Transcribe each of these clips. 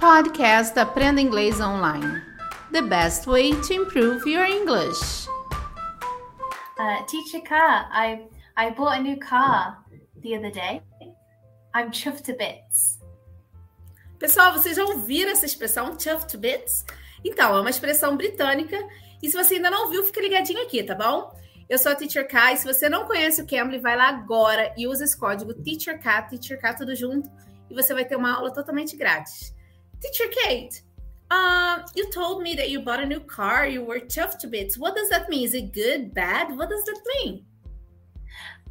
Podcast Aprenda Inglês Online. The best way to improve your English. Uh, teacher Car, I I bought a new car the other day. I'm chuffed to bits. Pessoal, vocês já ouviram essa expressão chuffed to bits? Então, é uma expressão britânica. E se você ainda não viu, fica ligadinho aqui, tá bom? Eu sou a Teacher K. E se você não conhece o Cambly, vai lá agora e usa esse código Teacher K, Teacher K tudo junto, e você vai ter uma aula totalmente grátis. Teacher Kate, uh, you told me that you bought a new car. You were chuffed to bits. What does that mean? Is it good, bad? What does that mean?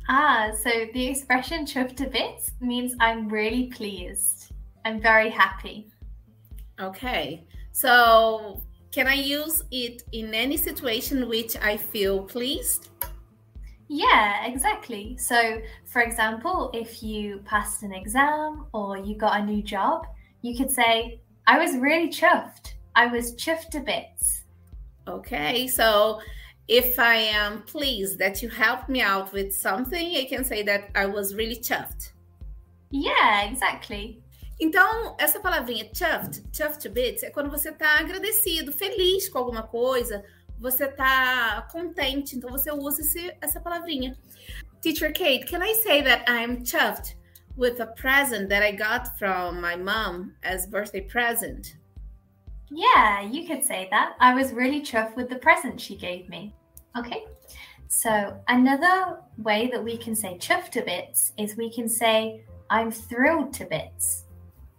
Ah, so the expression chuffed to bits means I'm really pleased. I'm very happy. Okay. So, can I use it in any situation which I feel pleased? Yeah, exactly. So, for example, if you passed an exam or you got a new job, you could say, I was really chuffed. I was chuffed to bits. Okay. So, if I am pleased that you helped me out with something, I can say that I was really chuffed. Yeah, exactly. Então, essa palavrinha chuffed, chuffed to bits, é quando você tá agradecido, feliz com alguma coisa, você tá contente, então você usa esse, essa palavrinha. Teacher Kate, can I say that I'm chuffed with a present that I got from my mom as birthday present? Yeah, you could say that. I was really chuffed with the present she gave me. Okay. So, another way that we can say chuffed to bits is we can say, I'm thrilled to bits.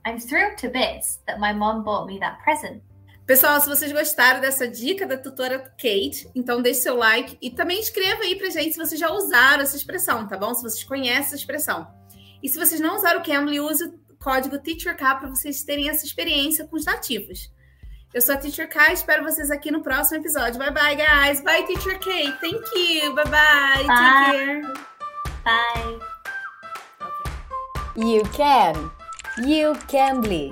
I'm thrilled to bits that my mom bought me that present. Pessoal, se vocês gostaram dessa dica da tutora Kate, então deixe seu like e também escreva aí pra gente se vocês já usaram essa expressão, tá bom? Se vocês conhecem essa expressão. E se vocês não usaram o Cambly, use o código TEACHERK para vocês terem essa experiência com os nativos. Eu sou a Teacher K, espero vocês aqui no próximo episódio. Bye bye, guys. Bye, Teacher K. Thank you. Bye bye. Bye. Take care. Bye. You can. You can be.